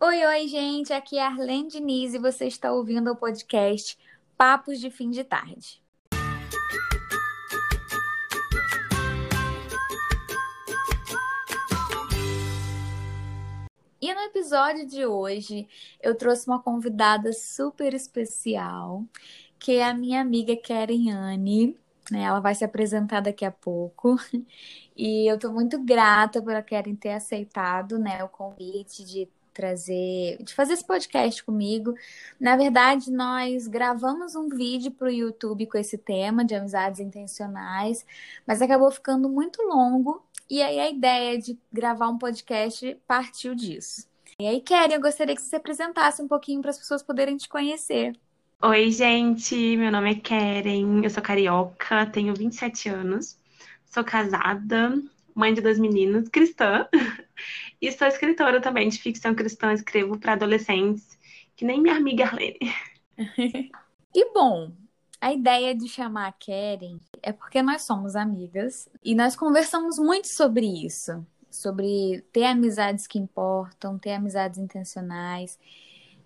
Oi, oi, gente. Aqui é Arlene Diniz e você está ouvindo o podcast Papos de Fim de Tarde. E no episódio de hoje, eu trouxe uma convidada super especial, que é a minha amiga Keren Anne. Né? Ela vai se apresentar daqui a pouco. E eu estou muito grata por a Keren ter aceitado né, o convite de trazer, de fazer esse podcast comigo. Na verdade, nós gravamos um vídeo para o YouTube com esse tema de amizades intencionais, mas acabou ficando muito longo. E aí a ideia de gravar um podcast partiu disso. E aí, Keren, eu gostaria que você se apresentasse um pouquinho para as pessoas poderem te conhecer. Oi, gente, meu nome é Keren, eu sou carioca, tenho 27 anos, sou casada, mãe de dois meninos, cristã, e sou escritora também de ficção cristã, escrevo para adolescentes, que nem minha amiga Arlene. e bom, a ideia de chamar a Keren é porque nós somos amigas e nós conversamos muito sobre isso, sobre ter amizades que importam, ter amizades intencionais.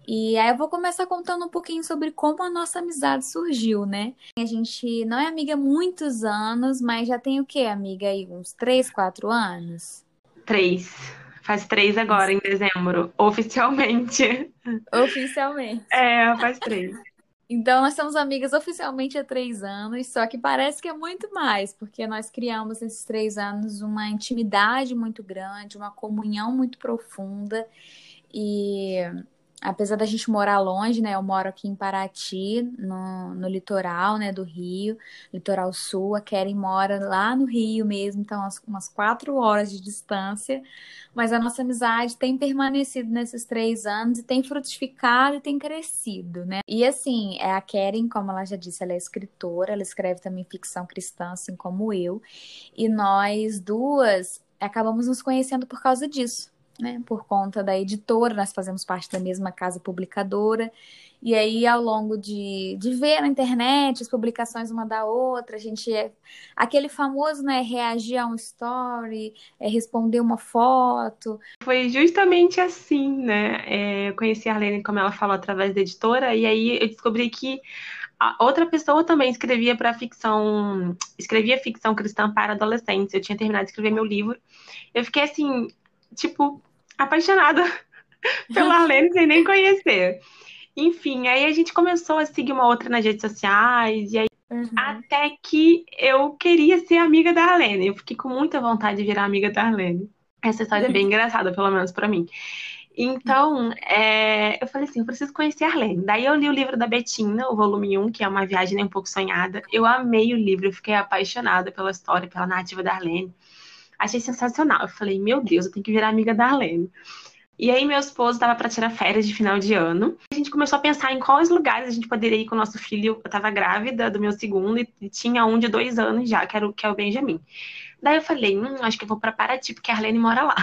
E aí eu vou começar contando um pouquinho sobre como a nossa amizade surgiu, né? A gente não é amiga há muitos anos, mas já tem o quê, amiga? Aí, uns três, quatro anos? Três. Faz três agora, em dezembro, oficialmente. Oficialmente. É, faz três. Então, nós somos amigas oficialmente há três anos, só que parece que é muito mais, porque nós criamos nesses três anos uma intimidade muito grande, uma comunhão muito profunda. E apesar da gente morar longe, né? Eu moro aqui em Paraty, no, no litoral, né, do Rio, litoral sul. A Keren mora lá no Rio mesmo, então umas, umas quatro horas de distância. Mas a nossa amizade tem permanecido nesses três anos e tem frutificado e tem crescido, né? E assim, é a Keren, como ela já disse, ela é escritora, ela escreve também ficção cristã, assim como eu. E nós duas acabamos nos conhecendo por causa disso né, por conta da editora, nós fazemos parte da mesma casa publicadora. E aí, ao longo de, de ver na internet as publicações uma da outra, a gente é. Aquele famoso, né? Reagir a um story, é, responder uma foto. Foi justamente assim, né? É, eu conheci a Arlene, como ela falou, através da editora, e aí eu descobri que outra pessoa também escrevia para ficção, escrevia ficção cristã para adolescentes. Eu tinha terminado de escrever meu livro. Eu fiquei assim, tipo, apaixonada pela Arlene sem nem conhecer. Enfim, aí a gente começou a seguir uma outra nas redes sociais, e aí uhum. até que eu queria ser amiga da Arlene. Eu fiquei com muita vontade de virar amiga da Arlene. Essa história é bem engraçada, pelo menos para mim. Então, é, eu falei assim, eu preciso conhecer a Arlene. Daí eu li o livro da Betina, o volume 1, que é uma viagem nem um pouco sonhada. Eu amei o livro, eu fiquei apaixonada pela história, pela narrativa da Arlene. Achei sensacional. Eu falei, meu Deus, eu tenho que virar amiga da Arlene. E aí, meu esposo estava para tirar férias de final de ano. A gente começou a pensar em quais lugares a gente poderia ir com o nosso filho. Eu estava grávida do meu segundo e tinha um de dois anos já, que, era o, que é o Benjamin. Daí eu falei, hum, acho que eu vou para Paraty, porque a Arlene mora lá.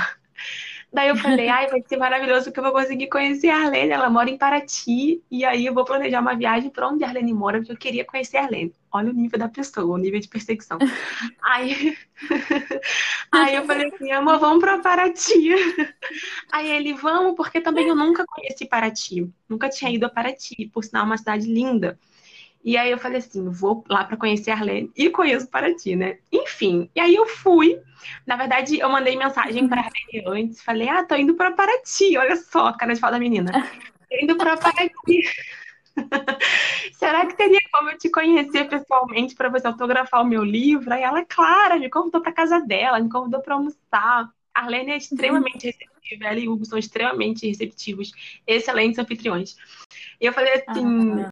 Daí eu falei, ai, vai ser maravilhoso porque eu vou conseguir conhecer a Arlene. Ela mora em Paraty. E aí eu vou planejar uma viagem para onde a Arlene mora, porque eu queria conhecer a Arlene. Olha o nível da pessoa, o nível de perseguição. aí, aí eu falei assim, amor, vamos para Paraty. Aí ele, vamos, porque também eu nunca conheci Paraty. Nunca tinha ido a Paraty, por sinal, é uma cidade linda. E aí eu falei assim, vou lá para conhecer a Arlene e conheço Paraty, né? Enfim, e aí eu fui. Na verdade, eu mandei mensagem para Arlene antes, falei: "Ah, tô indo para Paraty". Olha só, cara de fala da menina. Tô indo para Paraty. Será que teria como eu te conhecer pessoalmente para você autografar o meu livro? Aí ela, claro, me convidou para casa dela, me convidou para almoçar. A Arlene é extremamente receptiva, ela e o Hugo são extremamente receptivos, excelentes anfitriões. E eu falei assim, ah.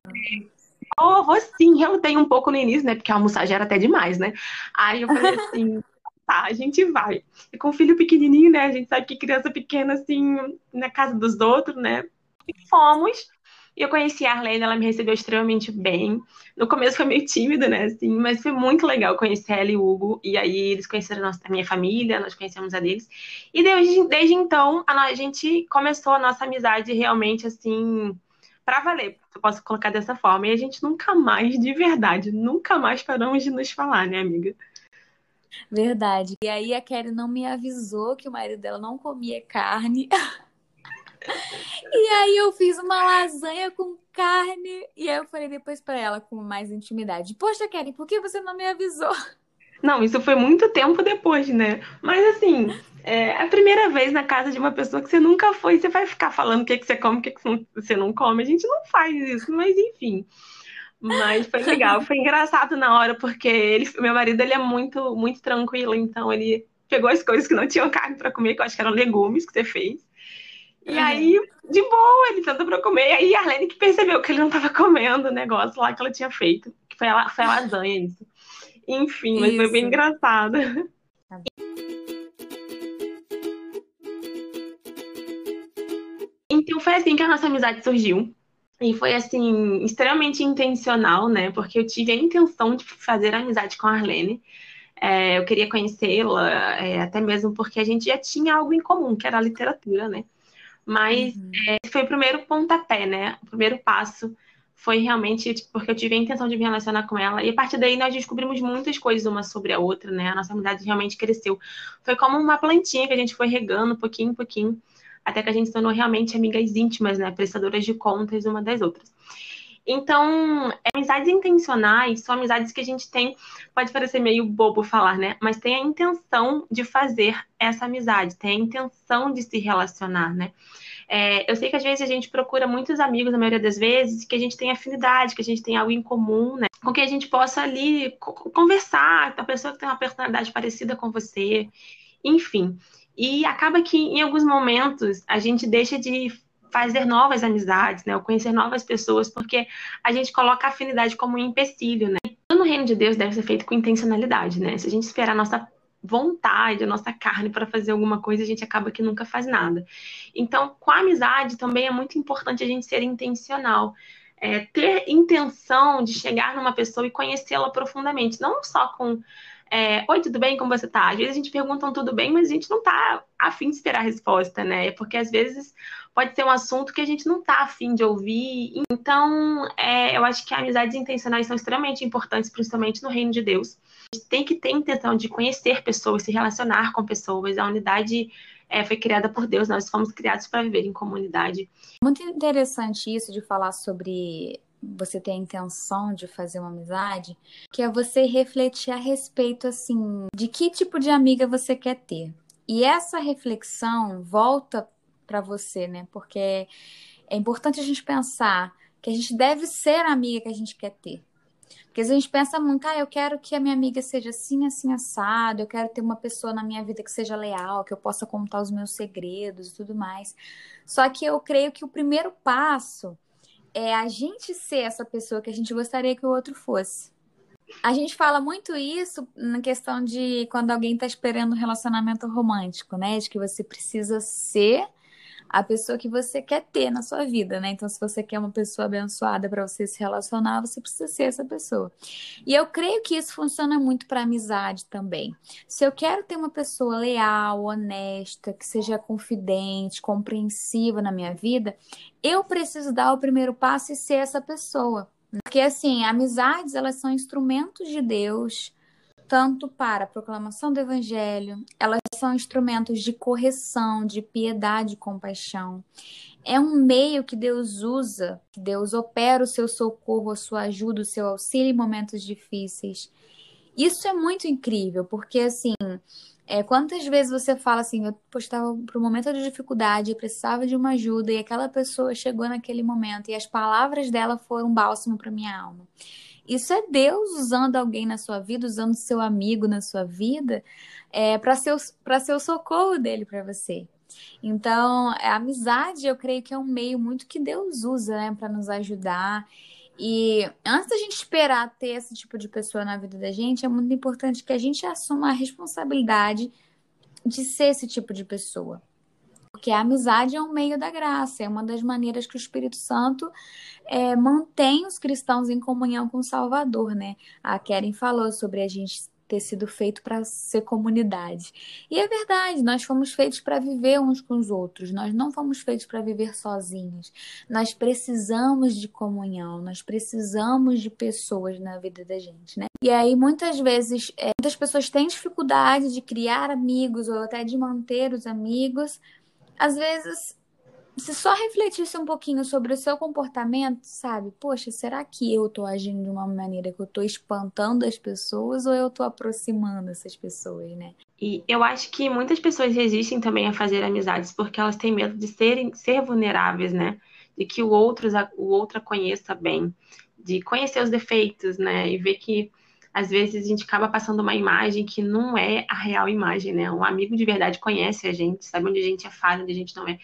Oh, sim, eu tenho um pouco no início, né? Porque almoçar já era até demais, né? Aí eu falei assim, tá, a gente vai. E com o filho pequenininho, né? A gente sabe que criança pequena, assim, na casa dos outros, né? E fomos. E eu conheci a Arlene, ela me recebeu extremamente bem. No começo foi meio tímida, né? Assim, mas foi muito legal conhecer ela e o Hugo. E aí eles conheceram a, nossa, a minha família, nós conhecemos a deles. E desde, desde então, a, a gente começou a nossa amizade realmente, assim, para valer, eu posso colocar dessa forma. E a gente nunca mais, de verdade, nunca mais paramos de nos falar, né, amiga? Verdade. E aí a Kelly não me avisou que o marido dela não comia carne. E aí eu fiz uma lasanha com carne. E aí eu falei depois para ela com mais intimidade: Poxa, Karen, por que você não me avisou? Não, isso foi muito tempo depois, né? Mas assim, é a primeira vez na casa de uma pessoa que você nunca foi, você vai ficar falando o que, que você come, o que, que você não come. A gente não faz isso, mas enfim. Mas foi legal, foi engraçado na hora, porque ele, meu marido ele é muito, muito tranquilo, então ele pegou as coisas que não tinham carne para comer, que eu acho que eram legumes que você fez. E uhum. aí, de boa, ele sentou pra comer. E aí a Arlene que percebeu que ele não tava comendo o negócio lá que ela tinha feito. Que foi a, foi a lasanha, isso. Enfim, mas isso. foi bem engraçado. Tá então foi assim que a nossa amizade surgiu. E foi assim, extremamente intencional, né? Porque eu tive a intenção de fazer amizade com a Arlene. É, eu queria conhecê-la, é, até mesmo porque a gente já tinha algo em comum, que era a literatura, né? Mas uhum. é, foi o primeiro pontapé, né? O primeiro passo foi realmente tipo, porque eu tive a intenção de me relacionar com ela. E a partir daí nós descobrimos muitas coisas uma sobre a outra, né? A nossa amizade realmente cresceu. Foi como uma plantinha que a gente foi regando pouquinho em pouquinho, até que a gente se tornou realmente amigas íntimas, né? Prestadoras de contas uma das outras. Então, amizades intencionais são amizades que a gente tem, pode parecer meio bobo falar, né? Mas tem a intenção de fazer essa amizade, tem a intenção de se relacionar, né? É, eu sei que às vezes a gente procura muitos amigos, na maioria das vezes, que a gente tem afinidade, que a gente tem algo em comum, né? Com que a gente possa ali conversar, a pessoa que tem uma personalidade parecida com você, enfim. E acaba que em alguns momentos a gente deixa de fazer novas amizades, né? Ou conhecer novas pessoas, porque a gente coloca a afinidade como um empecilho, né? Tudo no reino de Deus deve ser feito com intencionalidade, né? Se a gente esperar a nossa vontade, a nossa carne para fazer alguma coisa, a gente acaba que nunca faz nada. Então, com a amizade também é muito importante a gente ser intencional. É, ter intenção de chegar numa pessoa e conhecê-la profundamente, não só com é, Oi, tudo bem? Como você tá? Às vezes a gente pergunta um tudo bem, mas a gente não tá afim de esperar a resposta, né? Porque às vezes pode ser um assunto que a gente não tá afim de ouvir. Então, é, eu acho que amizades intencionais são extremamente importantes, principalmente no reino de Deus. A gente tem que ter intenção de conhecer pessoas, se relacionar com pessoas. A unidade é, foi criada por Deus, nós fomos criados para viver em comunidade. Muito interessante isso de falar sobre você ter a intenção de fazer uma amizade, que é você refletir a respeito assim de que tipo de amiga você quer ter. E essa reflexão volta para você, né? Porque é importante a gente pensar que a gente deve ser a amiga que a gente quer ter. Porque a gente pensa muito, ah, eu quero que a minha amiga seja assim, assim, assado, eu quero ter uma pessoa na minha vida que seja leal, que eu possa contar os meus segredos e tudo mais. Só que eu creio que o primeiro passo é a gente ser essa pessoa que a gente gostaria que o outro fosse. A gente fala muito isso na questão de quando alguém está esperando um relacionamento romântico, né? De que você precisa ser a pessoa que você quer ter na sua vida, né? Então, se você quer uma pessoa abençoada para você se relacionar, você precisa ser essa pessoa. E eu creio que isso funciona muito para amizade também. Se eu quero ter uma pessoa leal, honesta, que seja confidente, compreensiva na minha vida, eu preciso dar o primeiro passo e ser essa pessoa. Porque assim, amizades, elas são instrumentos de Deus tanto para a proclamação do Evangelho, elas são instrumentos de correção, de piedade e compaixão. É um meio que Deus usa, que Deus opera o seu socorro, a sua ajuda, o seu auxílio em momentos difíceis. Isso é muito incrível, porque assim, é, quantas vezes você fala assim, eu estava para um momento de dificuldade, eu precisava de uma ajuda, e aquela pessoa chegou naquele momento, e as palavras dela foram um bálsamo para minha alma. Isso é Deus usando alguém na sua vida, usando seu amigo na sua vida, é, para ser, o socorro dele para você. Então, a amizade, eu creio que é um meio muito que Deus usa, né, para nos ajudar. E antes da gente esperar ter esse tipo de pessoa na vida da gente, é muito importante que a gente assuma a responsabilidade de ser esse tipo de pessoa. Porque a amizade é um meio da graça, é uma das maneiras que o Espírito Santo é, mantém os cristãos em comunhão com o Salvador, né? A Keren falou sobre a gente ter sido feito para ser comunidade. E é verdade, nós fomos feitos para viver uns com os outros, nós não fomos feitos para viver sozinhos. Nós precisamos de comunhão, nós precisamos de pessoas na vida da gente, né? E aí, muitas vezes, é, muitas pessoas têm dificuldade de criar amigos ou até de manter os amigos, às vezes se só refletisse um pouquinho sobre o seu comportamento, sabe? Poxa, será que eu tô agindo de uma maneira que eu tô espantando as pessoas ou eu tô aproximando essas pessoas, né? E eu acho que muitas pessoas resistem também a fazer amizades porque elas têm medo de serem, ser vulneráveis, né? De que o outro, o outro a conheça bem, de conhecer os defeitos, né? E ver que às vezes a gente acaba passando uma imagem que não é a real imagem, né? Um amigo de verdade conhece a gente, sabe onde a gente é falho, onde a gente não é.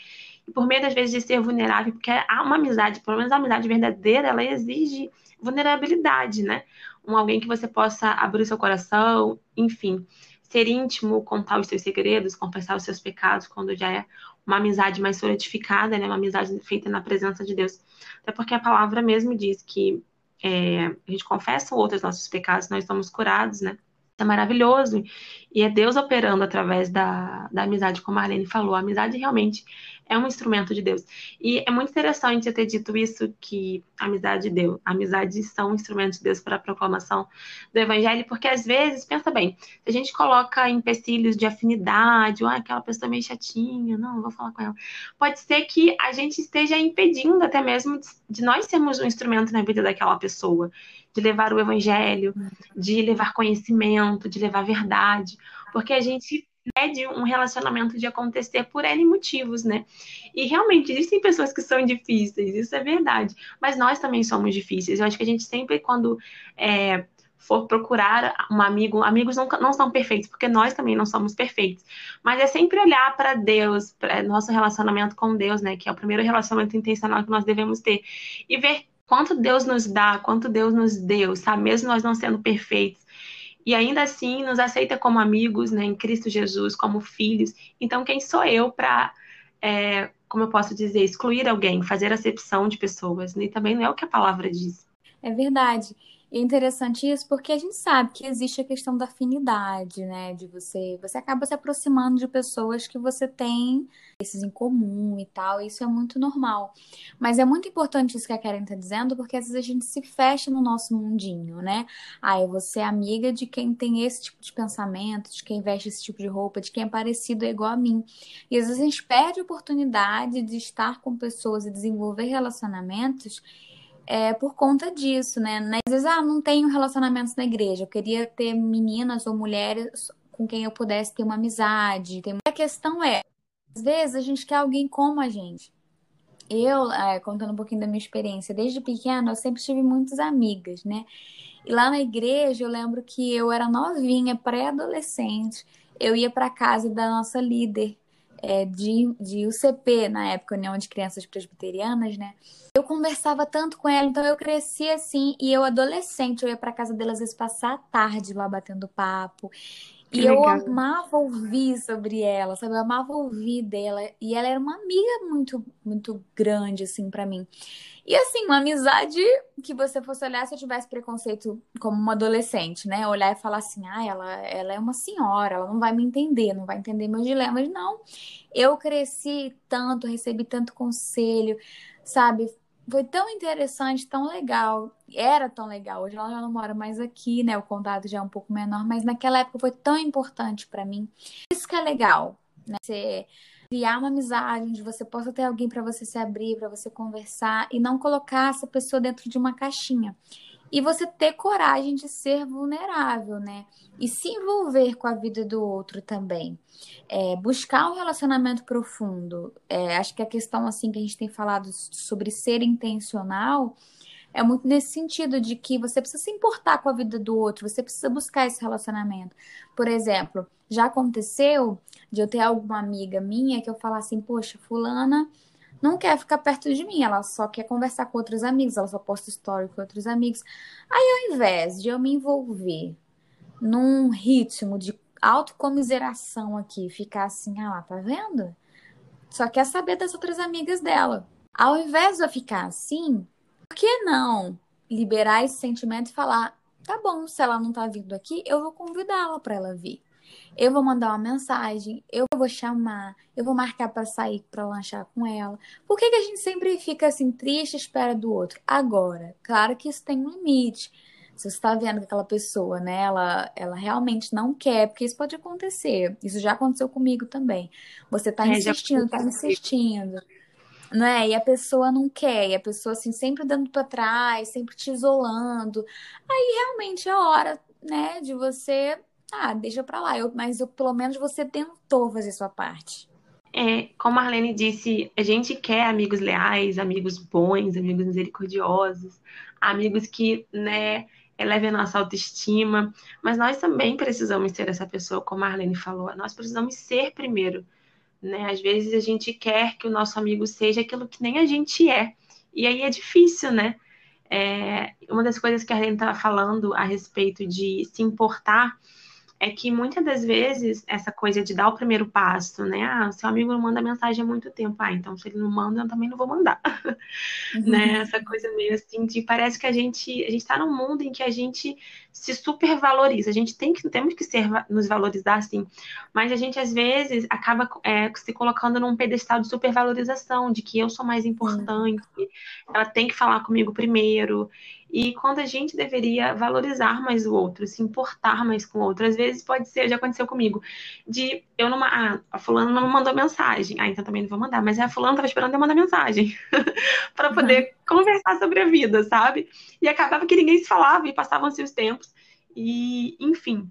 E por medo, às vezes, de ser vulnerável, porque há uma amizade, pelo menos a amizade verdadeira, ela exige vulnerabilidade, né? Um alguém que você possa abrir seu coração, enfim, ser íntimo, contar os seus segredos, confessar os seus pecados, quando já é uma amizade mais solidificada, né? Uma amizade feita na presença de Deus. Até porque a palavra mesmo diz que é, a gente confessa outros nossos pecados, nós somos curados, né? é maravilhoso. E é Deus operando através da, da amizade, como a Arlene falou. A amizade realmente é um instrumento de Deus. E é muito interessante eu ter dito isso, que amizade de Deus, amizades são instrumentos de Deus para a proclamação do Evangelho, porque às vezes, pensa bem, se a gente coloca empecilhos de afinidade, ou ah, aquela pessoa meio chatinha, não, não vou falar com ela, pode ser que a gente esteja impedindo até mesmo de nós sermos um instrumento na vida daquela pessoa de levar o evangelho, de levar conhecimento, de levar verdade, porque a gente pede um relacionamento de acontecer por N motivos, né? E realmente existem pessoas que são difíceis, isso é verdade, mas nós também somos difíceis. Eu acho que a gente sempre, quando é, for procurar um amigo, amigos não, não são perfeitos, porque nós também não somos perfeitos, mas é sempre olhar para Deus, para nosso relacionamento com Deus, né? Que é o primeiro relacionamento intencional que nós devemos ter, e ver quanto Deus nos dá, quanto Deus nos deu, sabe? Mesmo nós não sendo perfeitos. E ainda assim nos aceita como amigos, né, em Cristo Jesus, como filhos. Então, quem sou eu para, é, como eu posso dizer, excluir alguém, fazer acepção de pessoas? E também não é o que a palavra diz. É verdade. E é interessante isso porque a gente sabe que existe a questão da afinidade, né? De você, você acaba se aproximando de pessoas que você tem esses em comum e tal, e isso é muito normal. Mas é muito importante isso que a Karen tá dizendo, porque às vezes a gente se fecha no nosso mundinho, né? Ah, eu vou ser amiga de quem tem esse tipo de pensamento, de quem veste esse tipo de roupa, de quem é parecido é igual a mim. E às vezes a gente perde a oportunidade de estar com pessoas e desenvolver relacionamentos é, por conta disso, né? Às vezes, ah, não tenho relacionamentos na igreja, eu queria ter meninas ou mulheres com quem eu pudesse ter uma amizade. A questão é, às vezes a gente quer alguém como a gente. Eu, é, contando um pouquinho da minha experiência, desde pequena eu sempre tive muitas amigas, né? E lá na igreja eu lembro que eu era novinha, pré-adolescente, eu ia para casa da nossa líder é, de, de UCP, na época, União de Crianças Presbiterianas, né? Eu conversava tanto com ela, então eu cresci assim, e eu adolescente, eu ia para casa dela às vezes passar a tarde lá batendo papo. Que e legal. eu amava ouvir sobre ela, sabe? Eu amava ouvir dela. E ela era uma amiga muito, muito grande, assim, para mim. E assim, uma amizade que você fosse olhar se eu tivesse preconceito como uma adolescente, né? Olhar e falar assim, ah, ela, ela é uma senhora, ela não vai me entender, não vai entender meus dilemas. Não. Eu cresci tanto, recebi tanto conselho, sabe? Foi tão interessante, tão legal. Era tão legal. Hoje ela já não mora mais aqui, né? O contato já é um pouco menor, mas naquela época foi tão importante para mim. Isso que é legal, né? Você criar uma amizade onde você possa ter alguém para você se abrir, para você conversar e não colocar essa pessoa dentro de uma caixinha. E você ter coragem de ser vulnerável, né? E se envolver com a vida do outro também. É, buscar um relacionamento profundo. É, acho que a questão, assim, que a gente tem falado sobre ser intencional é muito nesse sentido de que você precisa se importar com a vida do outro, você precisa buscar esse relacionamento. Por exemplo, já aconteceu de eu ter alguma amiga minha que eu falar assim, poxa, fulana não quer ficar perto de mim, ela só quer conversar com outros amigos, ela só posta história com outros amigos. Aí, ao invés de eu me envolver num ritmo de autocomiseração aqui, ficar assim, ah lá, tá vendo? Só quer saber das outras amigas dela. Ao invés de eu ficar assim, por que não liberar esse sentimento e falar: tá bom, se ela não tá vindo aqui, eu vou convidá-la para ela vir. Eu vou mandar uma mensagem, eu vou chamar, eu vou marcar para sair para lanchar com ela. Por que, que a gente sempre fica assim triste à espera do outro? Agora, claro que isso tem um limite. Se você está vendo que aquela pessoa, né, ela, ela realmente não quer, porque isso pode acontecer. Isso já aconteceu comigo também. Você está é, insistindo, está insistindo. Não é? E a pessoa não quer, e a pessoa assim sempre dando para trás, sempre te isolando. Aí realmente é hora, né, de você, ah, deixa para lá. Eu, mas eu, pelo menos você tentou fazer sua parte. É, como a Arlene disse, a gente quer amigos leais, amigos bons, amigos misericordiosos, amigos que, né, elevem a nossa autoestima, mas nós também precisamos ser essa pessoa, como a Arlene falou, nós precisamos ser primeiro, né? Às vezes a gente quer que o nosso amigo seja aquilo que nem a gente é, e aí é difícil, né? É, uma das coisas que a Arlene estava falando a respeito de se importar é que muitas das vezes essa coisa de dar o primeiro passo, né? Ah, seu amigo não manda mensagem há muito tempo. Ah, então se ele não manda, eu também não vou mandar. Uhum. né? Essa coisa meio assim de parece que a gente a gente está num mundo em que a gente se supervaloriza. A gente tem que temos que ser nos valorizar assim, mas a gente às vezes acaba é, se colocando num pedestal de supervalorização, de que eu sou mais importante. Ela tem que falar comigo primeiro. E quando a gente deveria valorizar mais o outro, se importar mais com o outro, às vezes pode ser, já aconteceu comigo, de eu não. Ah, a fulana não mandou mensagem. Ah, então também não vou mandar. Mas a fulana estava esperando eu mandar mensagem para poder. Conversar sobre a vida, sabe? E acabava que ninguém se falava e passavam-se os tempos. E, enfim.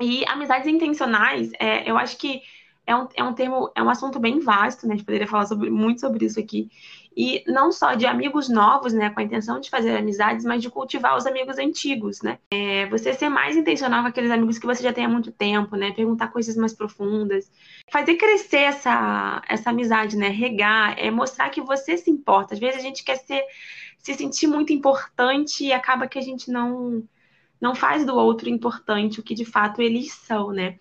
E amizades intencionais, é, eu acho que é um, é um termo, é um assunto bem vasto, né? A gente poderia falar sobre, muito sobre isso aqui. E não só de amigos novos, né? Com a intenção de fazer amizades, mas de cultivar os amigos antigos, né? É, você ser mais intencional com aqueles amigos que você já tem há muito tempo, né? Perguntar coisas mais profundas. Fazer crescer essa, essa amizade, né? Regar, é mostrar que você se importa. Às vezes a gente quer ser, se sentir muito importante e acaba que a gente não não faz do outro importante o que de fato eles são, né?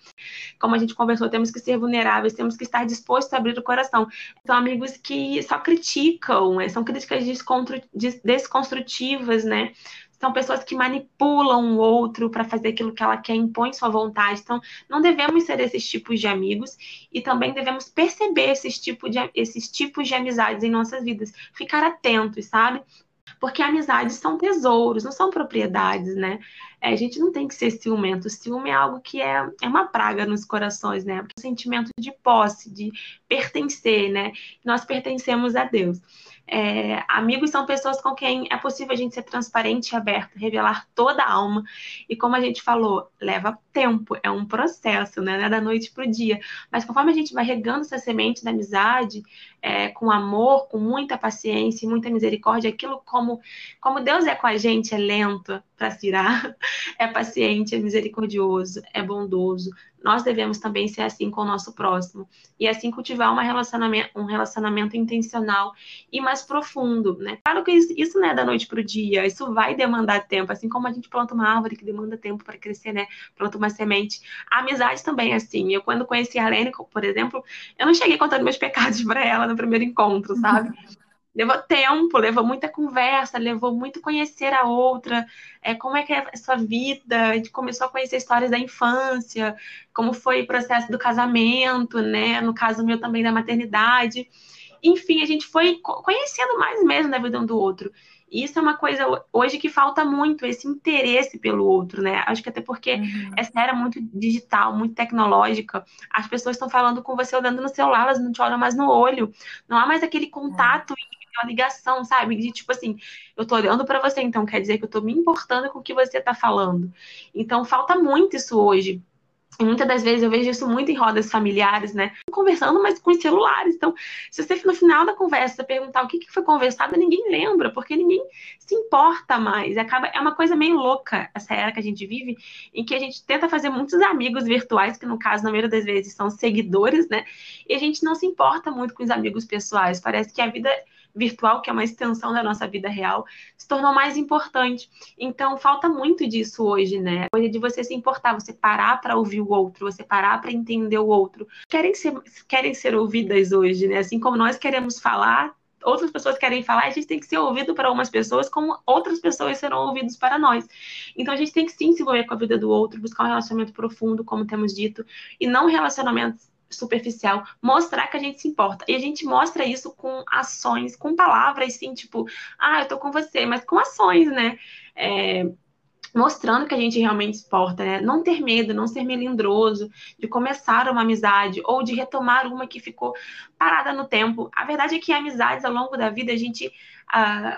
Como a gente conversou, temos que ser vulneráveis, temos que estar dispostos a abrir o coração. São amigos que só criticam, é, são críticas desconstrutivas, né? São pessoas que manipulam o outro para fazer aquilo que ela quer, impõe sua vontade. Então, não devemos ser esses tipos de amigos e também devemos perceber esses, tipo de, esses tipos de amizades em nossas vidas. Ficar atentos, sabe? Porque amizades são tesouros, não são propriedades, né? É, a gente não tem que ser ciumento. O ciúme é algo que é, é uma praga nos corações, né? O sentimento de posse, de pertencer, né? Nós pertencemos a Deus. É, amigos são pessoas com quem é possível a gente ser transparente e aberto, revelar toda a alma. E como a gente falou, leva tempo, é um processo, né? Não é da noite para o dia. Mas conforme a gente vai regando essa semente da amizade, é, com amor, com muita paciência e muita misericórdia, aquilo como, como Deus é com a gente, é lento para se irar, é paciente, é misericordioso, é bondoso, nós devemos também ser assim com o nosso próximo e assim cultivar uma relacionamento, um relacionamento intencional e mais profundo, né? Claro que isso, isso não é da noite para o dia, isso vai demandar tempo, assim como a gente planta uma árvore que demanda tempo para crescer, né? Planta uma semente. A amizade também é assim. Eu quando conheci a Arlene, por exemplo, eu não cheguei contando meus pecados para ela no primeiro encontro, sabe? levou tempo, levou muita conversa, levou muito conhecer a outra, é, como é que é a sua vida, a gente começou a conhecer histórias da infância, como foi o processo do casamento, né? No caso meu também da maternidade. Enfim, a gente foi conhecendo mais mesmo da vida um do outro. E isso é uma coisa hoje que falta muito, esse interesse pelo outro, né? Acho que até porque uhum. essa era muito digital, muito tecnológica. As pessoas estão falando com você olhando no celular, elas não te olham mais no olho. Não há mais aquele contato uhum uma ligação, sabe? De tipo assim, eu tô olhando para você, então quer dizer que eu tô me importando com o que você tá falando. Então falta muito isso hoje. E muitas das vezes eu vejo isso muito em rodas familiares, né? Conversando, mas com os celulares. Então, se você no final da conversa perguntar o que, foi conversado, ninguém lembra, porque ninguém se importa mais. Acaba, é uma coisa meio louca essa era que a gente vive, em que a gente tenta fazer muitos amigos virtuais, que no caso, na maioria das vezes, são seguidores, né? E a gente não se importa muito com os amigos pessoais. Parece que a vida virtual, que é uma extensão da nossa vida real, se tornou mais importante. Então, falta muito disso hoje, né? Coisa de você se importar, você parar para ouvir o outro, você parar para entender o outro. Querem ser, querem ser ouvidas hoje, né? Assim como nós queremos falar, outras pessoas querem falar, a gente tem que ser ouvido para umas pessoas, como outras pessoas serão ouvidos para nós. Então a gente tem que sim se envolver com a vida do outro, buscar um relacionamento profundo, como temos dito, e não relacionamentos superficial, mostrar que a gente se importa. E a gente mostra isso com ações, com palavras, sim, tipo, ah, eu tô com você, mas com ações, né? É, mostrando que a gente realmente exporta, né? Não ter medo, não ser melindroso de começar uma amizade ou de retomar uma que ficou parada no tempo. A verdade é que amizades ao longo da vida a gente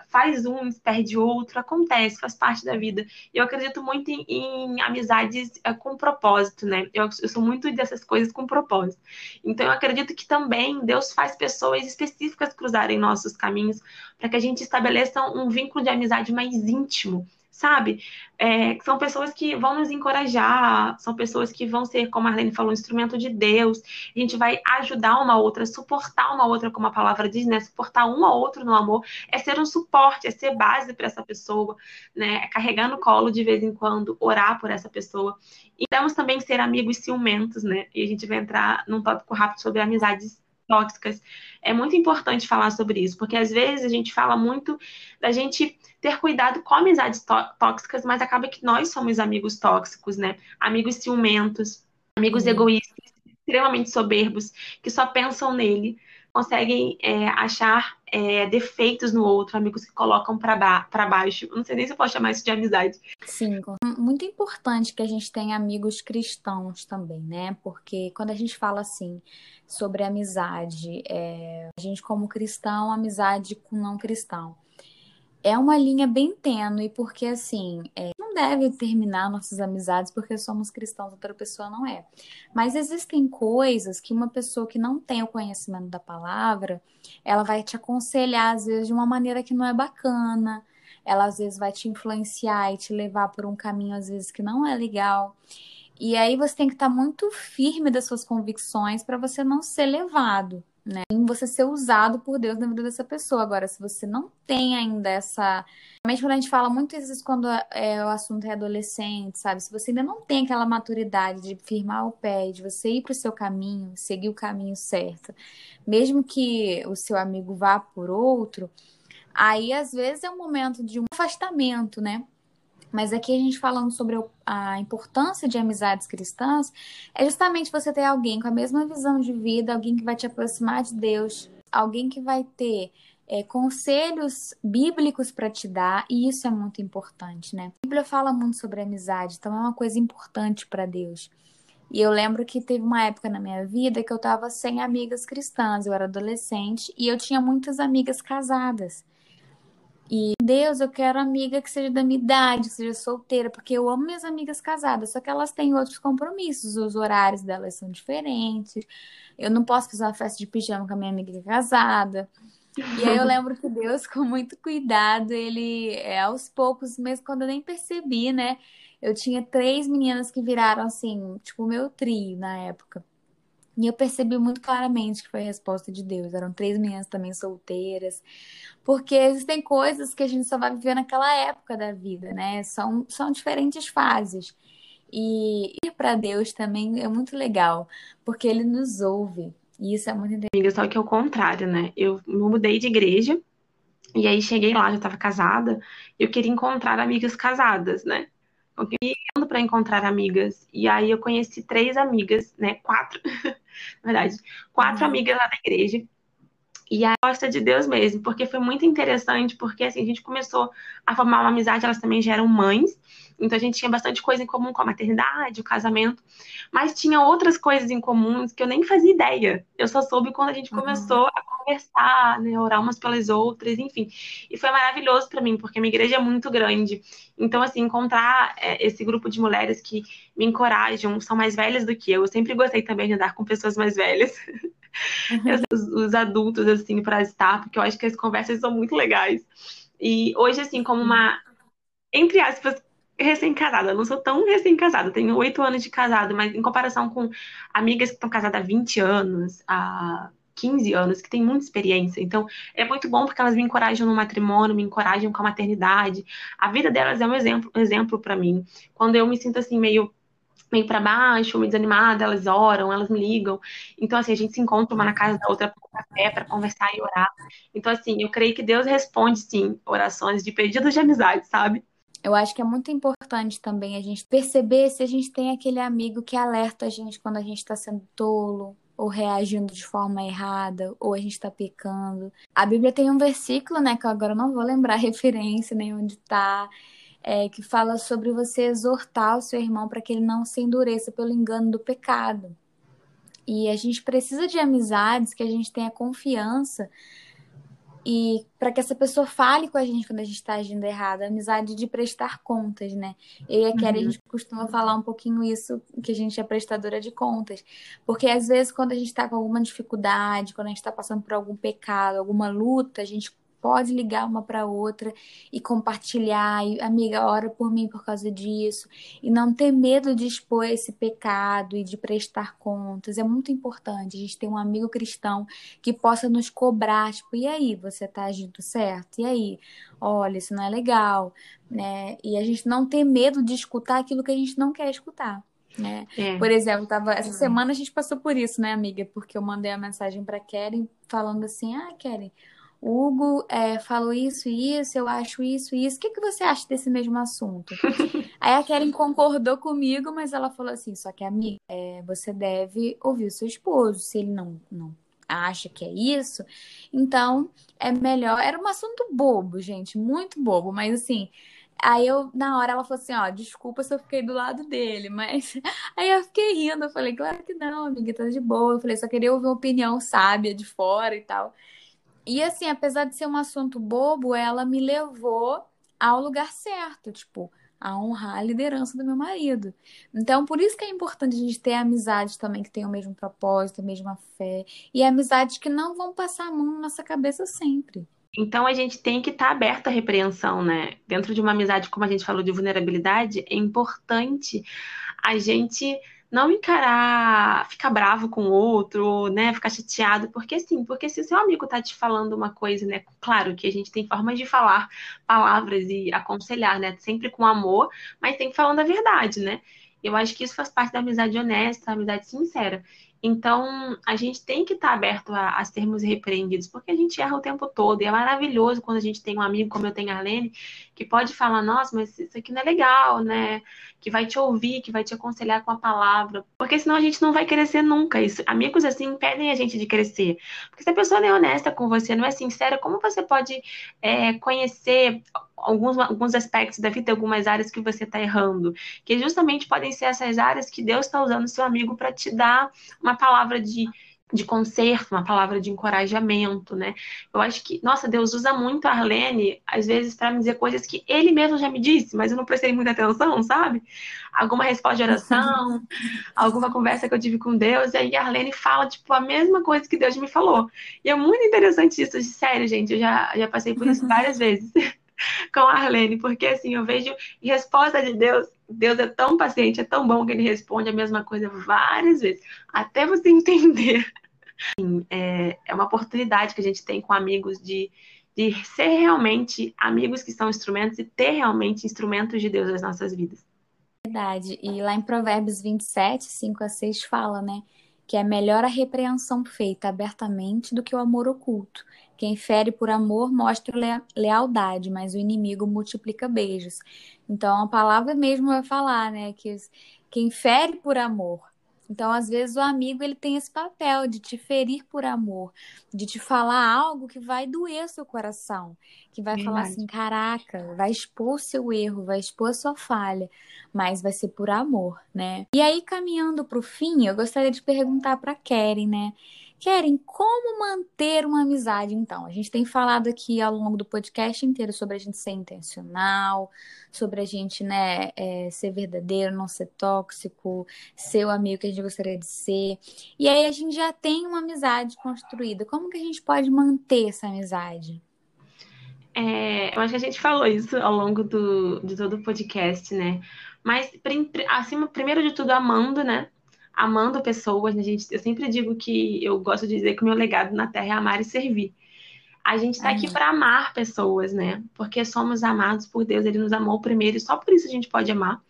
faz um, perde outro, acontece, faz parte da vida. Eu acredito muito em, em amizades uh, com propósito, né? Eu, eu, sou muito dessas coisas com propósito. Então eu acredito que também Deus faz pessoas específicas cruzarem nossos caminhos para que a gente estabeleça um vínculo de amizade mais íntimo sabe? É, são pessoas que vão nos encorajar, são pessoas que vão ser, como a Arlene falou, um instrumento de Deus. A gente vai ajudar uma outra, suportar uma outra, como a palavra diz, né? Suportar um ao outro no amor é ser um suporte, é ser base para essa pessoa, né? É carregar no colo de vez em quando, orar por essa pessoa. E vamos também ser amigos ciumentos, né? E a gente vai entrar num tópico rápido sobre amizades tóxicas. É muito importante falar sobre isso, porque às vezes a gente fala muito da gente ter cuidado com amizades tóxicas, mas acaba que nós somos amigos tóxicos, né? Amigos ciumentos, amigos egoístas, extremamente soberbos, que só pensam nele, conseguem é, achar é, defeitos no outro, amigos que colocam para ba baixo. Não sei nem se eu posso chamar isso de amizade. Sim, muito importante que a gente tenha amigos cristãos também, né? Porque quando a gente fala assim sobre amizade, é, a gente como cristão, amizade com não cristão é uma linha bem tênue, porque assim, é, deve terminar nossas amizades porque somos cristãos, outra pessoa não é. Mas existem coisas que uma pessoa que não tem o conhecimento da palavra, ela vai te aconselhar, às vezes, de uma maneira que não é bacana. Ela às vezes vai te influenciar e te levar por um caminho, às vezes, que não é legal. E aí você tem que estar muito firme das suas convicções para você não ser levado né? Em você ser usado por Deus na vida dessa pessoa. Agora, se você não tem ainda essa. Realmente, quando a gente fala muito isso quando é, o assunto é adolescente, sabe? Se você ainda não tem aquela maturidade de firmar o pé, de você ir para o seu caminho, seguir o caminho certo, mesmo que o seu amigo vá por outro, aí às vezes é um momento de um afastamento, né? Mas aqui a gente falando sobre a importância de amizades cristãs, é justamente você ter alguém com a mesma visão de vida, alguém que vai te aproximar de Deus, alguém que vai ter é, conselhos bíblicos para te dar, e isso é muito importante, né? A Bíblia fala muito sobre amizade, então é uma coisa importante para Deus. E eu lembro que teve uma época na minha vida que eu estava sem amigas cristãs, eu era adolescente e eu tinha muitas amigas casadas. E Deus, eu quero amiga que seja da minha idade, que seja solteira, porque eu amo minhas amigas casadas, só que elas têm outros compromissos, os horários delas são diferentes. Eu não posso fazer uma festa de pijama com a minha amiga casada. E aí eu lembro que Deus, com muito cuidado, ele, é, aos poucos, mesmo quando eu nem percebi, né? Eu tinha três meninas que viraram assim, tipo, o meu trio na época. E eu percebi muito claramente que foi a resposta de Deus. Eram três meninas também solteiras. Porque existem coisas que a gente só vai viver naquela época da vida, né? São, são diferentes fases. E ir para Deus também é muito legal, porque Ele nos ouve. E isso é muito interessante. Só que é o contrário, né? Eu mudei de igreja. E aí cheguei lá, já estava casada. Eu queria encontrar amigas casadas, né? Eu queria para encontrar amigas. E aí eu conheci três amigas, né? Quatro. na verdade, quatro uhum. amigas lá da igreja. E a gosta de Deus mesmo, porque foi muito interessante, porque assim, a gente começou a formar uma amizade, elas também já eram mães, então a gente tinha bastante coisa em comum com a maternidade, o casamento, mas tinha outras coisas em comum que eu nem fazia ideia. Eu só soube quando a gente uhum. começou a conversar, né, orar umas pelas outras, enfim. E foi maravilhoso para mim, porque a minha igreja é muito grande. Então, assim, encontrar é, esse grupo de mulheres que me encorajam, são mais velhas do que eu. Eu sempre gostei também de andar com pessoas mais velhas. Uhum. Os, os, adultos, assim, para estar, porque eu acho que as conversas são muito legais. E hoje, assim, como uma, entre aspas, recém-casada, não sou tão recém-casada, tenho oito anos de casado, mas em comparação com amigas que estão casadas há 20 anos, há 15 anos, que têm muita experiência. Então, é muito bom porque elas me encorajam no matrimônio, me encorajam com a maternidade. A vida delas é um exemplo, um exemplo para mim. Quando eu me sinto assim meio meio para baixo, meio desanimada, elas oram, elas me ligam. Então, assim, a gente se encontra uma na casa da outra para café, para conversar e orar. Então, assim, eu creio que Deus responde, sim, orações de pedidos de amizade, sabe? Eu acho que é muito importante também a gente perceber se a gente tem aquele amigo que alerta a gente quando a gente está sendo tolo, ou reagindo de forma errada, ou a gente está pecando. A Bíblia tem um versículo, né, que agora não vou lembrar a referência nem onde está, é, que fala sobre você exortar o seu irmão para que ele não se endureça pelo engano do pecado. E a gente precisa de amizades que a gente tenha confiança e para que essa pessoa fale com a gente quando a gente está agindo errado, a amizade de prestar contas, né? Eu e a Kelly, uhum. a gente costuma falar um pouquinho isso, que a gente é prestadora de contas. Porque às vezes, quando a gente está com alguma dificuldade, quando a gente está passando por algum pecado, alguma luta, a gente pode ligar uma para outra e compartilhar, e, amiga, ora por mim por causa disso, e não ter medo de expor esse pecado e de prestar contas. É muito importante a gente ter um amigo cristão que possa nos cobrar, tipo, e aí, você tá agindo certo? E aí? Olha, isso não é legal, né? E a gente não ter medo de escutar aquilo que a gente não quer escutar. Né? É. Por exemplo, tava, essa semana a gente passou por isso, né, amiga? Porque eu mandei a mensagem para Keren falando assim: Ah, Keren, Hugo é, falou isso e isso, eu acho isso e isso. O que, que você acha desse mesmo assunto? Aí a Karen concordou comigo, mas ela falou assim: só que, amiga, é, você deve ouvir o seu esposo. Se ele não, não acha que é isso, então é melhor. Era um assunto bobo, gente, muito bobo, mas assim. Aí eu, na hora, ela falou assim, ó, desculpa se eu fiquei do lado dele, mas aí eu fiquei rindo, eu falei, claro que não, amiga, tá de boa. Eu falei, só queria ouvir uma opinião sábia de fora e tal. E assim, apesar de ser um assunto bobo, ela me levou ao lugar certo, tipo, a honrar a liderança do meu marido. Então, por isso que é importante a gente ter amizades também que tenham o mesmo propósito, a mesma fé, e amizades que não vão passar a mão na nossa cabeça sempre. Então a gente tem que estar tá aberto à repreensão, né? Dentro de uma amizade, como a gente falou de vulnerabilidade, é importante a gente não encarar, ficar bravo com o outro, né, ficar chateado, porque sim, porque se o seu amigo tá te falando uma coisa, né, claro que a gente tem formas de falar palavras e aconselhar, né, sempre com amor, mas tem que falando a verdade, né? Eu acho que isso faz parte da amizade honesta, da amizade sincera. Então, a gente tem que estar aberto a, a, sermos repreendidos, porque a gente erra o tempo todo. E é maravilhoso quando a gente tem um amigo, como eu tenho a Arlene, que pode falar: nossa, mas isso aqui não é legal, né? Que vai te ouvir, que vai te aconselhar com a palavra. Porque senão a gente não vai crescer nunca. Isso, amigos assim impedem a gente de crescer. Porque se a pessoa não é honesta com você, não é sincera, como você pode é, conhecer alguns, alguns aspectos da vida, algumas áreas que você está errando, que justamente podem ser essas áreas que Deus está usando seu amigo para te dar uma palavra de, de conserto, uma palavra de encorajamento, né? Eu acho que, nossa, Deus usa muito a Arlene, às vezes, para me dizer coisas que ele mesmo já me disse, mas eu não prestei muita atenção, sabe? Alguma resposta de oração, alguma conversa que eu tive com Deus, e aí a Arlene fala, tipo, a mesma coisa que Deus me falou. E é muito interessante isso, sério, gente, eu já, já passei por isso várias vezes. com a Arlene, porque assim, eu vejo resposta de Deus, Deus é tão paciente, é tão bom que ele responde a mesma coisa várias vezes, até você entender. É, é uma oportunidade que a gente tem com amigos de, de ser realmente amigos que são instrumentos e ter realmente instrumentos de Deus nas nossas vidas. Verdade. E lá em Provérbios 27, 5 a 6 fala, né? Que é melhor a repreensão feita abertamente do que o amor oculto. Quem fere por amor mostra lealdade, mas o inimigo multiplica beijos. Então a palavra mesmo vai falar, né, que quem fere por amor. Então, às vezes o amigo ele tem esse papel de te ferir por amor, de te falar algo que vai doer seu coração, que vai Verdade. falar assim, caraca, vai expor o seu erro, vai expor a sua falha, mas vai ser por amor, né? E aí caminhando para o fim, eu gostaria de perguntar para Keren, né? Querem como manter uma amizade, então? A gente tem falado aqui ao longo do podcast inteiro sobre a gente ser intencional, sobre a gente, né, é, ser verdadeiro, não ser tóxico, ser o amigo que a gente gostaria de ser. E aí a gente já tem uma amizade construída. Como que a gente pode manter essa amizade? É, eu acho que a gente falou isso ao longo do, de todo o podcast, né? Mas, acima, primeiro de tudo, amando, né? Amando pessoas. A gente, eu sempre digo que eu gosto de dizer que o meu legado na Terra é amar e servir. A gente está aqui para amar pessoas, né? Porque somos amados por Deus, Ele nos amou primeiro e só por isso a gente pode amar.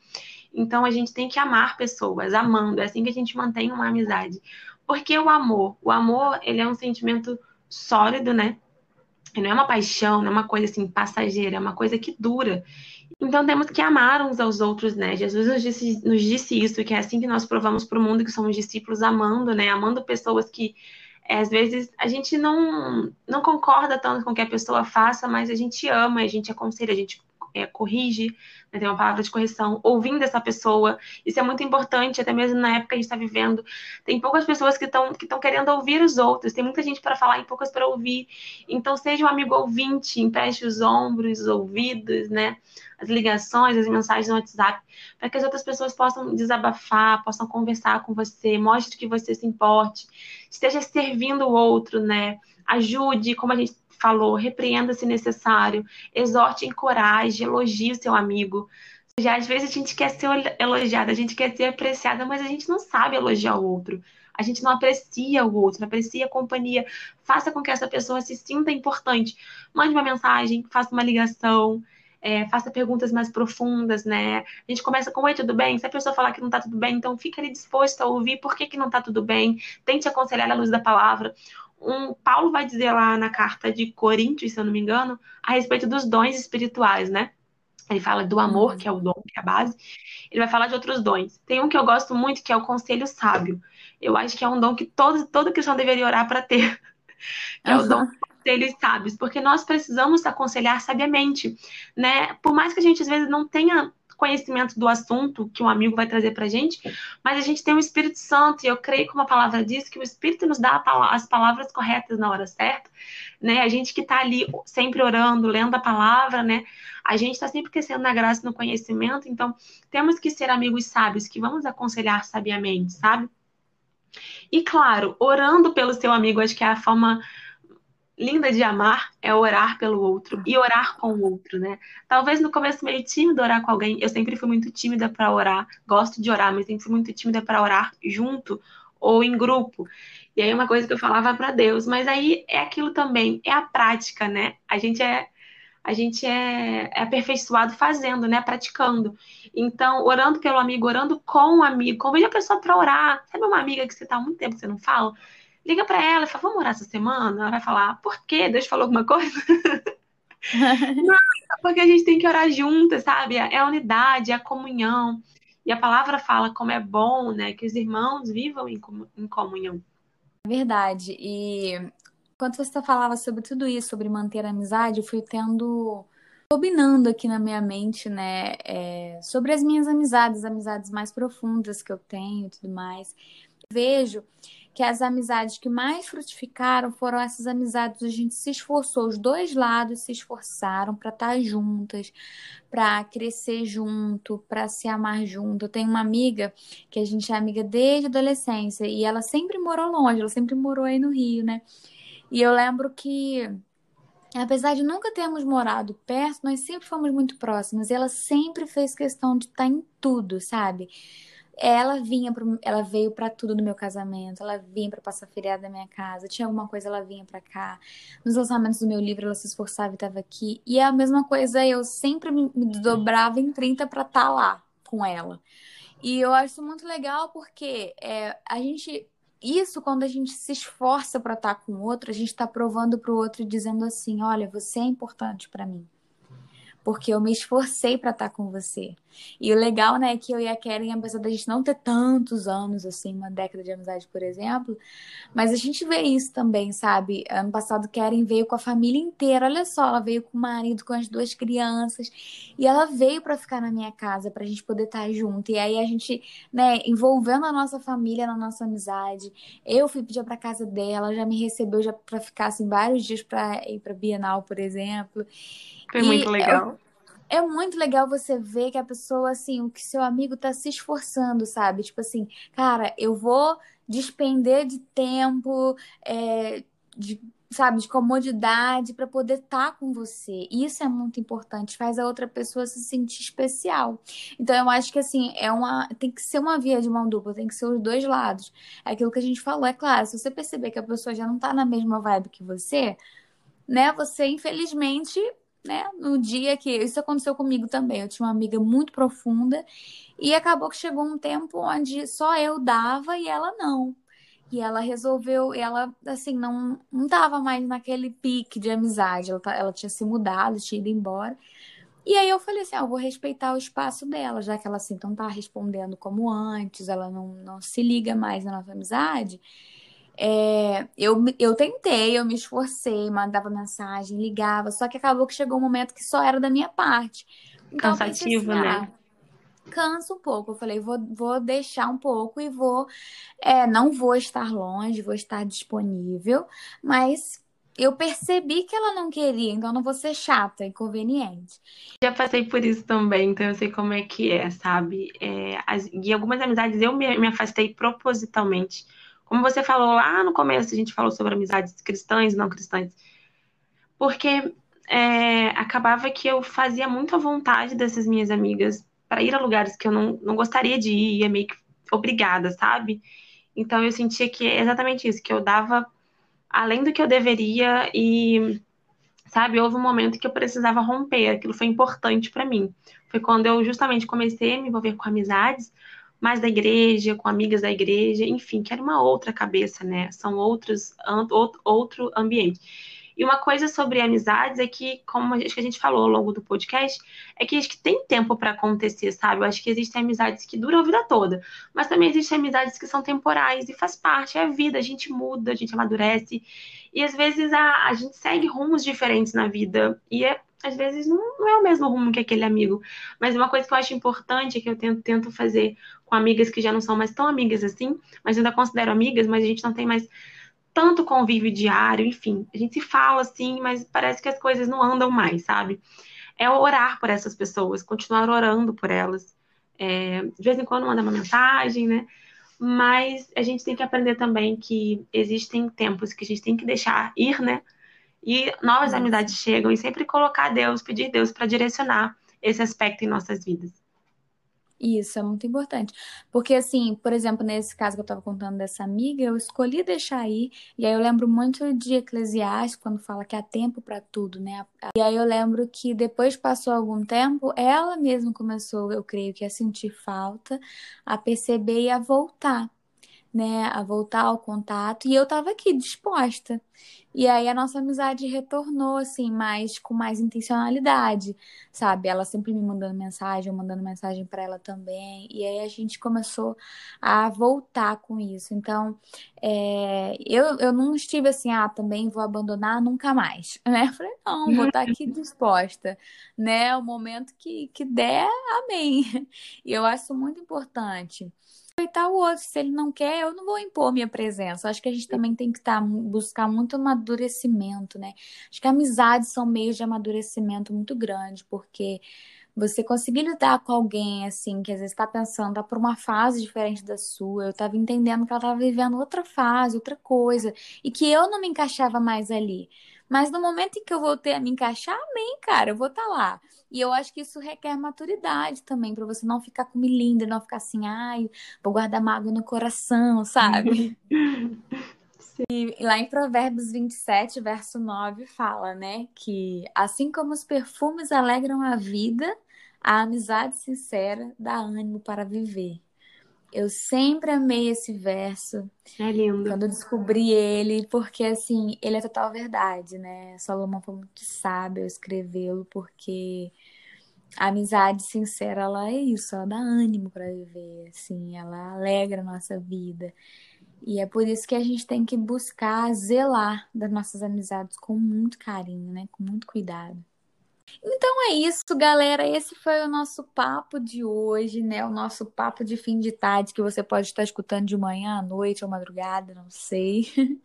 Então a gente tem que amar pessoas, amando. É assim que a gente mantém uma amizade. Porque o amor, o amor, ele é um sentimento sólido, né? E não é uma paixão, não é uma coisa assim passageira, é uma coisa que dura. Então temos que amar uns aos outros, né? Jesus nos disse, nos disse isso, que é assim que nós provamos para o mundo que somos discípulos amando, né? Amando pessoas que é, às vezes a gente não, não concorda tanto com o que a pessoa faça, mas a gente ama, a gente aconselha, a gente é, corrige, né, tem uma palavra de correção, ouvindo essa pessoa. Isso é muito importante, até mesmo na época que a gente está vivendo. Tem poucas pessoas que estão que querendo ouvir os outros, tem muita gente para falar e poucas para ouvir. Então, seja um amigo ouvinte, empreste os ombros, os ouvidos, né? As ligações, as mensagens no WhatsApp, para que as outras pessoas possam desabafar, possam conversar com você, mostre que você se importe, esteja servindo o outro, né? Ajude, como a gente falou, repreenda se necessário, exorte, encoraje, elogie o seu amigo. Já às vezes a gente quer ser elogiada, a gente quer ser apreciada, mas a gente não sabe elogiar o outro. A gente não aprecia o outro, não aprecia a companhia. Faça com que essa pessoa se sinta importante. Mande uma mensagem, faça uma ligação, é, faça perguntas mais profundas, né? A gente começa com oi, tudo bem? Se a pessoa falar que não tá tudo bem, então fica ali disposto a ouvir por que, que não tá tudo bem. Tente aconselhar à luz da palavra um Paulo vai dizer lá na carta de Coríntios, se eu não me engano, a respeito dos dons espirituais, né? Ele fala do amor, que é o dom, que é a base. Ele vai falar de outros dons. Tem um que eu gosto muito, que é o conselho sábio. Eu acho que é um dom que todo, todo cristão deveria orar para ter. Que é o dom conselhos sábios, porque nós precisamos aconselhar sabiamente, né? Por mais que a gente às vezes não tenha conhecimento do assunto que um amigo vai trazer para a gente, mas a gente tem o Espírito Santo, e eu creio, como a palavra diz, que o Espírito nos dá as palavras corretas na hora certa, né? A gente que está ali sempre orando, lendo a palavra, né? A gente está sempre crescendo na graça e no conhecimento, então temos que ser amigos sábios, que vamos aconselhar sabiamente, sabe? E claro, orando pelo seu amigo, acho que é a forma linda de amar é orar pelo outro e orar com o outro, né? Talvez no começo meio tímido orar com alguém. Eu sempre fui muito tímida para orar. Gosto de orar, mas sempre fui muito tímida para orar junto ou em grupo. E aí uma coisa que eu falava para Deus, mas aí é aquilo também, é a prática, né? A gente é a gente é, é aperfeiçoado fazendo, né? Praticando. Então, orando pelo amigo, orando com o amigo, convide a pessoa para orar. Sabe uma amiga que você tá há muito tempo que você não fala? Liga para ela e fala, vamos orar essa semana? Ela vai falar, por quê? Deus falou alguma coisa? Não, porque a gente tem que orar juntas, sabe? É a unidade, é a comunhão. E a palavra fala como é bom, né? Que os irmãos vivam em, comunhão. Verdade. E quando você falava sobre tudo isso, sobre manter a amizade, eu fui tendo combinando aqui na minha mente, né, é, sobre as minhas amizades, amizades mais profundas que eu tenho e tudo mais. Vejo que as amizades que mais frutificaram foram essas amizades a gente se esforçou, os dois lados se esforçaram para estar tá juntas, para crescer junto, para se amar junto. Eu tenho uma amiga que a gente é amiga desde a adolescência e ela sempre morou longe, ela sempre morou aí no Rio, né? E eu lembro que apesar de nunca termos morado perto, nós sempre fomos muito próximas e ela sempre fez questão de estar tá em tudo, sabe? Ela vinha pro, ela veio para tudo no meu casamento, ela vinha para passar feriado na minha casa, tinha alguma coisa ela vinha para cá. Nos lançamentos do meu livro ela se esforçava e estava aqui. E é a mesma coisa, eu sempre me, dobrava em 30 para estar tá lá com ela. E eu acho muito legal porque é, a gente isso quando a gente se esforça para estar tá com o outro, a gente está provando para o outro dizendo assim, olha, você é importante para mim porque eu me esforcei para estar tá com você. E o legal, né, é que eu e a Karen, apesar da gente não ter tantos anos, assim, uma década de amizade, por exemplo, mas a gente vê isso também, sabe? Ano passado, Karen veio com a família inteira, olha só, ela veio com o marido, com as duas crianças, e ela veio para ficar na minha casa, pra gente poder estar tá junto. E aí a gente, né, envolvendo a nossa família na nossa amizade. Eu fui pedir pra casa dela, já me recebeu já para ficar, assim, vários dias para ir pra Bienal, por exemplo. Foi muito legal. É, é, muito legal você ver que a pessoa, assim, o que seu amigo tá se esforçando, sabe? Tipo assim, cara, eu vou despender de tempo, é, de, sabe, de comodidade para poder estar tá com você. Isso é muito importante, faz a outra pessoa se sentir especial. Então eu acho que assim, é uma tem que ser uma via de mão dupla, tem que ser os dois lados. É aquilo que a gente falou, é claro, se você perceber que a pessoa já não tá na mesma vibe que você, né, você infelizmente né? No dia que isso aconteceu comigo também. Eu tinha uma amiga muito profunda e acabou que chegou um tempo onde só eu dava e ela não. E ela resolveu, ela assim, não não tava mais naquele pique de amizade. Ela, tá, ela tinha se mudado, tinha ido embora. E aí eu falei assim, ah, eu vou respeitar o espaço dela, já que ela assim não tá respondendo como antes, ela não, não se liga mais na nossa amizade. É, eu, eu tentei, eu me esforcei, mandava mensagem, ligava, só que acabou que chegou um momento que só era da minha parte. Então, Cansativo, assim, né? Ah, cansa um pouco. Eu falei, vou, vou deixar um pouco e vou. É, não vou estar longe, vou estar disponível, mas eu percebi que ela não queria, então não vou ser chata, inconveniente. Já passei por isso também, então eu sei como é que é, sabe? É, as, e algumas amizades eu me, me afastei propositalmente. Como você falou lá no começo, a gente falou sobre amizades cristãs e não cristãs. Porque é, acabava que eu fazia muito à vontade dessas minhas amigas para ir a lugares que eu não, não gostaria de ir, meio que obrigada, sabe? Então eu sentia que é exatamente isso, que eu dava além do que eu deveria e sabe, houve um momento que eu precisava romper, aquilo foi importante para mim. Foi quando eu justamente comecei a me envolver com amizades, mais da igreja, com amigas da igreja, enfim, que era uma outra cabeça, né? São outros outro ambiente. E uma coisa sobre amizades é que, como acho que a gente falou ao longo do podcast, é que acho que tem tempo para acontecer, sabe? Eu acho que existem amizades que duram a vida toda, mas também existem amizades que são temporais e faz parte, é a vida, a gente muda, a gente amadurece. E às vezes a, a gente segue rumos diferentes na vida. E é, às vezes não, não, é o mesmo rumo que aquele amigo. Mas uma coisa que eu acho importante é que eu tento, tento fazer com amigas que já não são mais tão amigas assim, mas ainda considero amigas, mas a gente não tem mais tanto convívio diário, enfim. A gente se fala assim, mas parece que as coisas não andam mais, sabe? É orar por essas pessoas, continuar orando por elas. É, de vez em quando manda uma mensagem, né? Mas a gente tem que aprender também que existem tempos que a gente tem que deixar ir, né? E novas amizades chegam e sempre colocar Deus, pedir Deus para direcionar esse aspecto em nossas vidas. Isso é muito importante. Porque, assim, por exemplo, nesse caso que eu estava contando dessa amiga, eu escolhi deixar ir, e aí eu lembro muito de Eclesiastes, quando fala que há tempo para tudo, né? E aí eu lembro que depois passou algum tempo, ela mesma começou, eu creio que, a sentir falta, a perceber e a voltar né, a voltar ao contato, e eu tava aqui disposta. E aí a nossa amizade retornou assim, mais com mais intencionalidade, sabe? Ela sempre me mandando mensagem, eu mandando mensagem para ela também. E aí a gente começou a voltar com isso. Então, é, eu, eu não estive assim, ah, também vou abandonar nunca mais, né? Eu falei, não, vou estar aqui disposta, né? O momento que, que der, amém. E eu acho muito importante respeitar o outro. Se ele não quer, eu não vou impor minha presença. Acho que a gente também tem que tá, buscar muito amadurecimento, né? Acho que amizades são meios de amadurecimento muito grande, porque você conseguir lidar com alguém assim, que às vezes está pensando, tá por uma fase diferente da sua, eu estava entendendo que ela estava vivendo outra fase, outra coisa, e que eu não me encaixava mais ali. Mas no momento em que eu voltei a me encaixar, amém, cara, eu vou estar tá lá. E eu acho que isso requer maturidade também, para você não ficar com linda, não ficar assim, ai, vou guardar mágoa no coração, sabe? E lá em Provérbios 27, verso 9, fala, né, que assim como os perfumes alegram a vida, a amizade sincera dá ânimo para viver. Eu sempre amei esse verso. É lindo. Quando eu descobri ele, porque assim, ele é total verdade, né? Salomão foi muito sábio escrevê-lo, porque a amizade sincera, ela é isso, ela dá ânimo para viver, assim, ela alegra a nossa vida. E é por isso que a gente tem que buscar zelar das nossas amizades com muito carinho, né? Com muito cuidado. Então é isso, galera. Esse foi o nosso papo de hoje, né? O nosso papo de fim de tarde que você pode estar escutando de manhã à noite ou madrugada, não sei.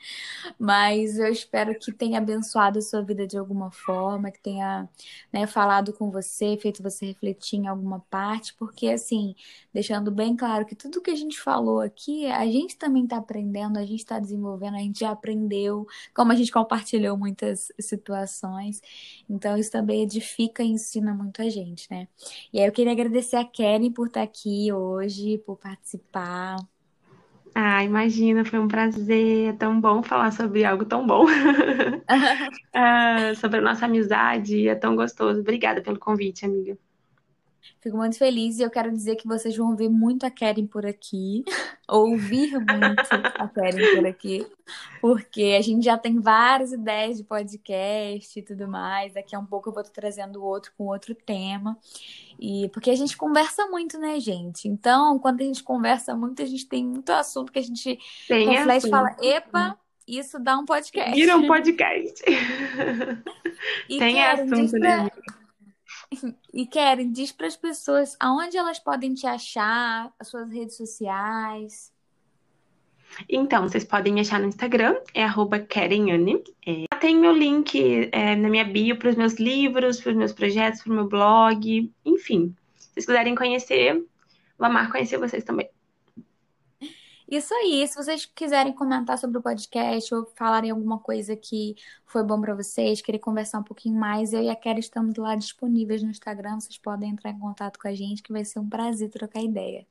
Mas eu espero que tenha abençoado a sua vida de alguma forma, que tenha né, falado com você, feito você refletir em alguma parte, porque assim, deixando bem claro que tudo que a gente falou aqui, a gente também está aprendendo, a gente está desenvolvendo, a gente já aprendeu, como a gente compartilhou muitas situações. Então, isso também é edifica e ensina muito a gente, né? E aí eu queria agradecer a Kelly por estar aqui hoje, por participar. Ah, imagina, foi um prazer, é tão bom falar sobre algo tão bom. ah, sobre a nossa amizade, é tão gostoso. Obrigada pelo convite, amiga. Fico muito feliz e eu quero dizer que vocês vão ver muito a Karen por aqui, ouvir muito a Karen por aqui, porque a gente já tem várias ideias de podcast e tudo mais. Daqui a um pouco eu vou estar trazendo outro com outro tema. E porque a gente conversa muito, né, gente? Então, quando a gente conversa muito, a gente tem muito assunto que a gente tem reflete e fala: epa, isso dá um podcast. Vira um podcast. e tem Karen, assunto, né? E Karen, diz para as pessoas aonde elas podem te achar, as suas redes sociais. Então, vocês podem me achar no Instagram, é KarenAne. É, tem meu link é, na minha bio para os meus livros, para os meus projetos, para o meu blog, enfim. Se vocês quiserem conhecer, vou amar conhecer vocês também. Isso aí, se vocês quiserem comentar sobre o podcast ou falarem alguma coisa que foi bom para vocês, querer conversar um pouquinho mais, eu e a Kera estamos lá disponíveis no Instagram, vocês podem entrar em contato com a gente, que vai ser um prazer trocar ideia.